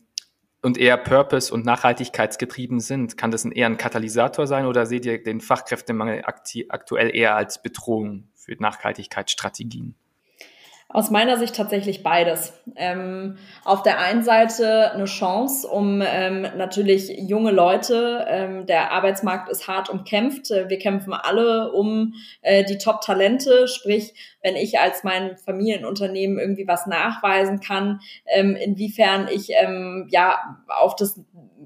Speaker 3: und eher Purpose- und Nachhaltigkeitsgetrieben sind. Kann das ein, eher ein Katalysator sein oder seht ihr den Fachkräftemangel aktuell eher als Bedrohung für Nachhaltigkeitsstrategien?
Speaker 1: Aus meiner Sicht tatsächlich beides. Ähm, auf der einen Seite eine Chance, um ähm, natürlich junge Leute, ähm, der Arbeitsmarkt ist hart umkämpft, äh, wir kämpfen alle um äh, die Top-Talente, sprich, wenn ich als mein Familienunternehmen irgendwie was nachweisen kann, ähm, inwiefern ich ähm, ja auf das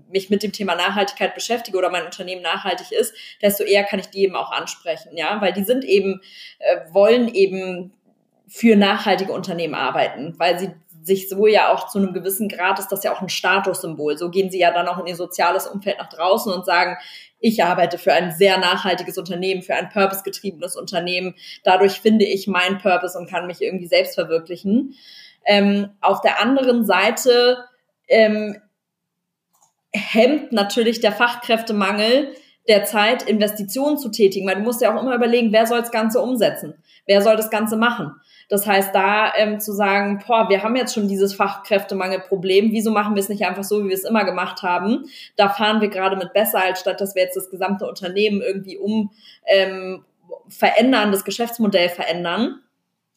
Speaker 1: mich mit dem Thema Nachhaltigkeit beschäftige oder mein Unternehmen nachhaltig ist, desto eher kann ich die eben auch ansprechen, ja, weil die sind eben, äh, wollen eben für nachhaltige Unternehmen arbeiten, weil sie sich so ja auch zu einem gewissen Grad ist das ja auch ein Statussymbol. So gehen sie ja dann auch in ihr soziales Umfeld nach draußen und sagen, ich arbeite für ein sehr nachhaltiges Unternehmen, für ein purpose-getriebenes Unternehmen. Dadurch finde ich meinen Purpose und kann mich irgendwie selbst verwirklichen. Ähm, auf der anderen Seite ähm, hemmt natürlich der Fachkräftemangel der Zeit, Investitionen zu tätigen, weil du musst ja auch immer überlegen, wer soll das Ganze umsetzen? Wer soll das Ganze machen? Das heißt, da ähm, zu sagen, boah, wir haben jetzt schon dieses Fachkräftemangelproblem, wieso machen wir es nicht einfach so, wie wir es immer gemacht haben? Da fahren wir gerade mit besser, als statt dass wir jetzt das gesamte Unternehmen irgendwie um ähm, verändern, das Geschäftsmodell verändern.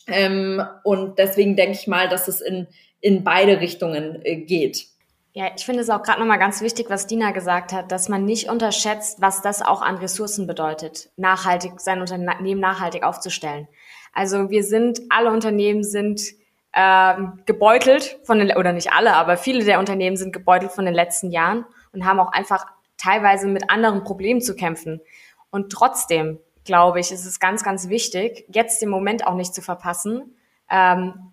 Speaker 1: Ähm, und deswegen denke ich mal, dass es in, in beide Richtungen äh, geht.
Speaker 2: Ja, ich finde es auch gerade nochmal ganz wichtig, was Dina gesagt hat, dass man nicht unterschätzt, was das auch an Ressourcen bedeutet, nachhaltig sein Unternehmen nachhaltig aufzustellen. Also wir sind, alle Unternehmen sind ähm, gebeutelt von den, oder nicht alle, aber viele der Unternehmen sind gebeutelt von den letzten Jahren und haben auch einfach teilweise mit anderen Problemen zu kämpfen. Und trotzdem, glaube ich, ist es ganz, ganz wichtig, jetzt den Moment auch nicht zu verpassen, ähm,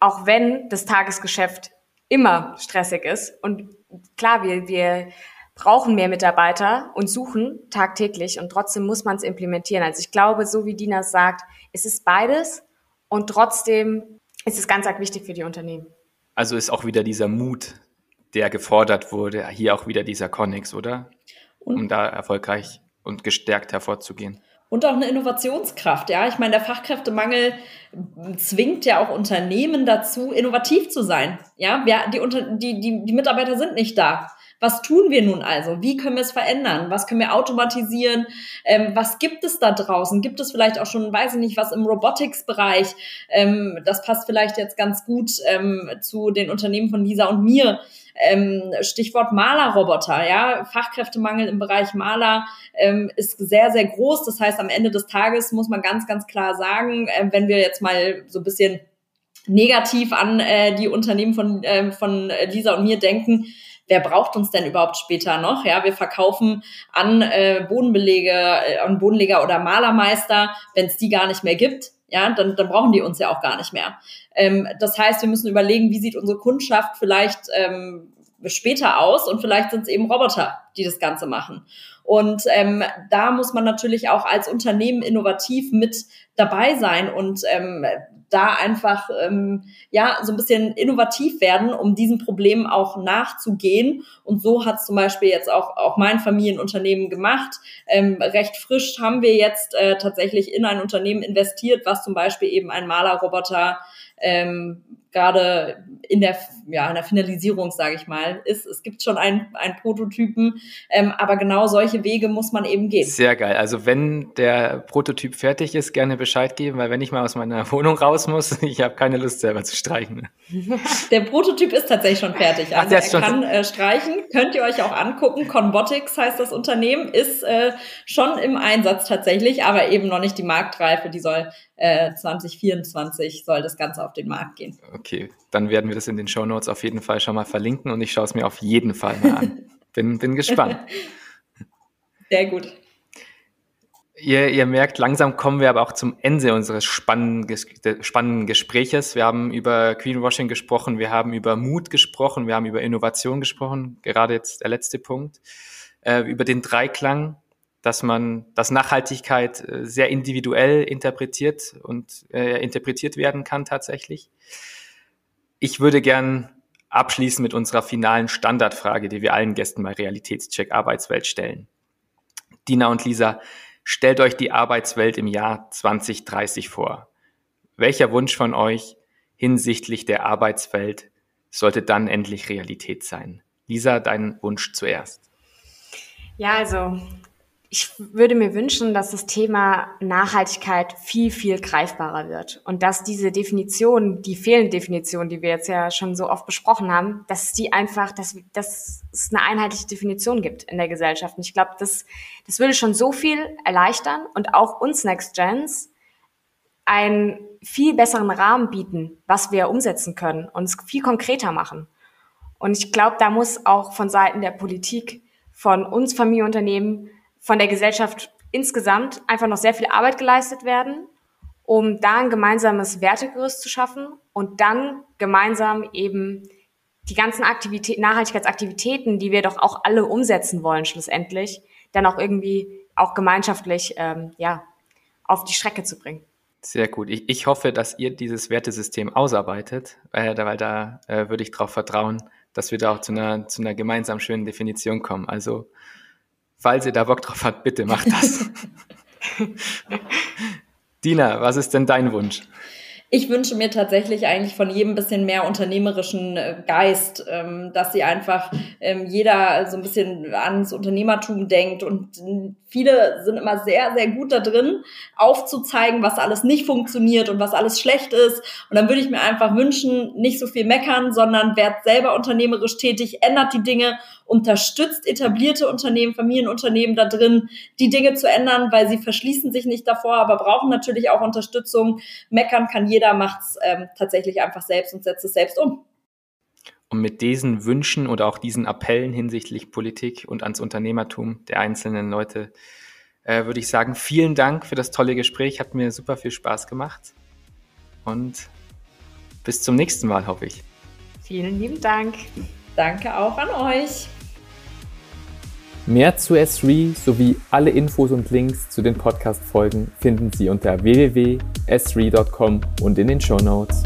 Speaker 2: auch wenn das Tagesgeschäft immer stressig ist. Und klar, wir, wir brauchen mehr Mitarbeiter und suchen tagtäglich und trotzdem muss man es implementieren. Also ich glaube, so wie Dina sagt, es ist beides und trotzdem ist es ganz arg wichtig für die Unternehmen.
Speaker 3: Also ist auch wieder dieser Mut, der gefordert wurde, hier auch wieder dieser Connex, oder? Um da erfolgreich und gestärkt hervorzugehen.
Speaker 1: Und auch eine Innovationskraft, ja. Ich meine, der Fachkräftemangel zwingt ja auch Unternehmen dazu, innovativ zu sein. Ja, die, die, die, die Mitarbeiter sind nicht da. Was tun wir nun also? Wie können wir es verändern? Was können wir automatisieren? Ähm, was gibt es da draußen? Gibt es vielleicht auch schon, weiß ich nicht, was im Robotics-Bereich? Ähm, das passt vielleicht jetzt ganz gut ähm, zu den Unternehmen von Lisa und mir. Ähm, Stichwort Malerroboter, ja, Fachkräftemangel im Bereich Maler ähm, ist sehr, sehr groß. Das heißt, am Ende des Tages muss man ganz, ganz klar sagen, äh, wenn wir jetzt mal so ein bisschen negativ an äh, die Unternehmen von, äh, von Lisa und mir denken, wer braucht uns denn überhaupt später noch? Ja, wir verkaufen an äh, Bodenbelege, äh, an Bodenleger oder Malermeister, wenn es die gar nicht mehr gibt. Ja, dann, dann brauchen die uns ja auch gar nicht mehr. Ähm, das heißt, wir müssen überlegen, wie sieht unsere Kundschaft vielleicht ähm, später aus und vielleicht sind es eben Roboter, die das Ganze machen. Und ähm, da muss man natürlich auch als Unternehmen innovativ mit dabei sein und ähm, da einfach ähm, ja so ein bisschen innovativ werden, um diesen Problemen auch nachzugehen. Und so hat zum Beispiel jetzt auch auch mein Familienunternehmen gemacht. Ähm, recht frisch haben wir jetzt äh, tatsächlich in ein Unternehmen investiert, was zum Beispiel eben ein Malerroboter ähm, gerade in der, ja, in der Finalisierung, sage ich mal, ist. Es gibt schon einen, einen Prototypen, ähm, aber genau solche Wege muss man eben gehen.
Speaker 3: Sehr geil. Also wenn der Prototyp fertig ist, gerne Bescheid geben, weil wenn ich mal aus meiner [LAUGHS] Wohnung raus muss, ich habe keine Lust selber zu streichen. [LAUGHS]
Speaker 1: Der Prototyp ist tatsächlich schon fertig. Also Ach, er kann äh, streichen, könnt ihr euch auch angucken. Conbotics heißt das Unternehmen, ist äh, schon im Einsatz tatsächlich, aber eben noch nicht die Marktreife. Die soll äh, 2024 soll das Ganze auf den Markt gehen.
Speaker 3: Okay, dann werden wir das in den Show Notes auf jeden Fall schon mal verlinken und ich schaue es mir auf jeden Fall mal an. [LAUGHS] bin, bin gespannt. [LAUGHS]
Speaker 1: Sehr gut.
Speaker 3: Ihr, ihr merkt, langsam kommen wir aber auch zum Ende unseres spannenden, spannenden Gespräches. Wir haben über Greenwashing gesprochen, wir haben über Mut gesprochen, wir haben über Innovation gesprochen, gerade jetzt der letzte Punkt, äh, über den Dreiklang dass man, dass Nachhaltigkeit äh, sehr individuell interpretiert und äh, interpretiert werden kann tatsächlich. Ich würde gern abschließen mit unserer finalen Standardfrage, die wir allen Gästen bei Realitätscheck Arbeitswelt stellen. Dina und Lisa, stellt euch die Arbeitswelt im Jahr 2030 vor. Welcher Wunsch von euch hinsichtlich der Arbeitswelt sollte dann endlich Realität sein? Lisa, dein Wunsch zuerst.
Speaker 2: Ja, also ich würde mir wünschen, dass das Thema Nachhaltigkeit viel, viel greifbarer wird und dass diese Definition, die fehlende Definition, die wir jetzt ja schon so oft besprochen haben, dass die einfach, dass, dass es eine einheitliche Definition gibt in der Gesellschaft. Und ich glaube, das, das würde schon so viel erleichtern und auch uns Next Gens einen viel besseren Rahmen bieten, was wir umsetzen können und es viel konkreter machen. Und ich glaube, da muss auch von Seiten der Politik, von uns Familienunternehmen, von der Gesellschaft insgesamt einfach noch sehr viel Arbeit geleistet werden, um da ein gemeinsames Wertegerüst zu schaffen und dann gemeinsam eben die ganzen Aktivität, Nachhaltigkeitsaktivitäten, die wir doch auch alle umsetzen wollen schlussendlich, dann auch irgendwie auch gemeinschaftlich ähm, ja, auf die Strecke zu bringen.
Speaker 3: Sehr gut. Ich, ich hoffe, dass ihr dieses Wertesystem ausarbeitet, äh, weil da äh, würde ich darauf vertrauen, dass wir da auch zu einer, zu einer gemeinsam schönen Definition kommen. Also Falls ihr da Bock drauf habt, bitte macht das. [LAUGHS] Dina, was ist denn dein Wunsch?
Speaker 1: Ich wünsche mir tatsächlich eigentlich von jedem ein bisschen mehr unternehmerischen äh, Geist, ähm, dass sie einfach ähm, jeder so ein bisschen ans Unternehmertum denkt und viele sind immer sehr, sehr gut da drin, aufzuzeigen, was alles nicht funktioniert und was alles schlecht ist. Und dann würde ich mir einfach wünschen, nicht so viel meckern, sondern werdet selber unternehmerisch tätig, ändert die Dinge, unterstützt etablierte Unternehmen, Familienunternehmen da drin, die Dinge zu ändern, weil sie verschließen sich nicht davor, aber brauchen natürlich auch Unterstützung. Meckern kann jeder, macht es ähm, tatsächlich einfach selbst und setzt es selbst um.
Speaker 3: Und mit diesen Wünschen oder auch diesen Appellen hinsichtlich Politik und ans Unternehmertum der einzelnen Leute äh, würde ich sagen, vielen Dank für das tolle Gespräch. Hat mir super viel Spaß gemacht. Und bis zum nächsten Mal, hoffe ich.
Speaker 2: Vielen lieben Dank.
Speaker 1: Danke auch an euch.
Speaker 3: Mehr zu S3 sowie alle Infos und Links zu den Podcast-Folgen finden Sie unter www.s3.com und in den Show Notes.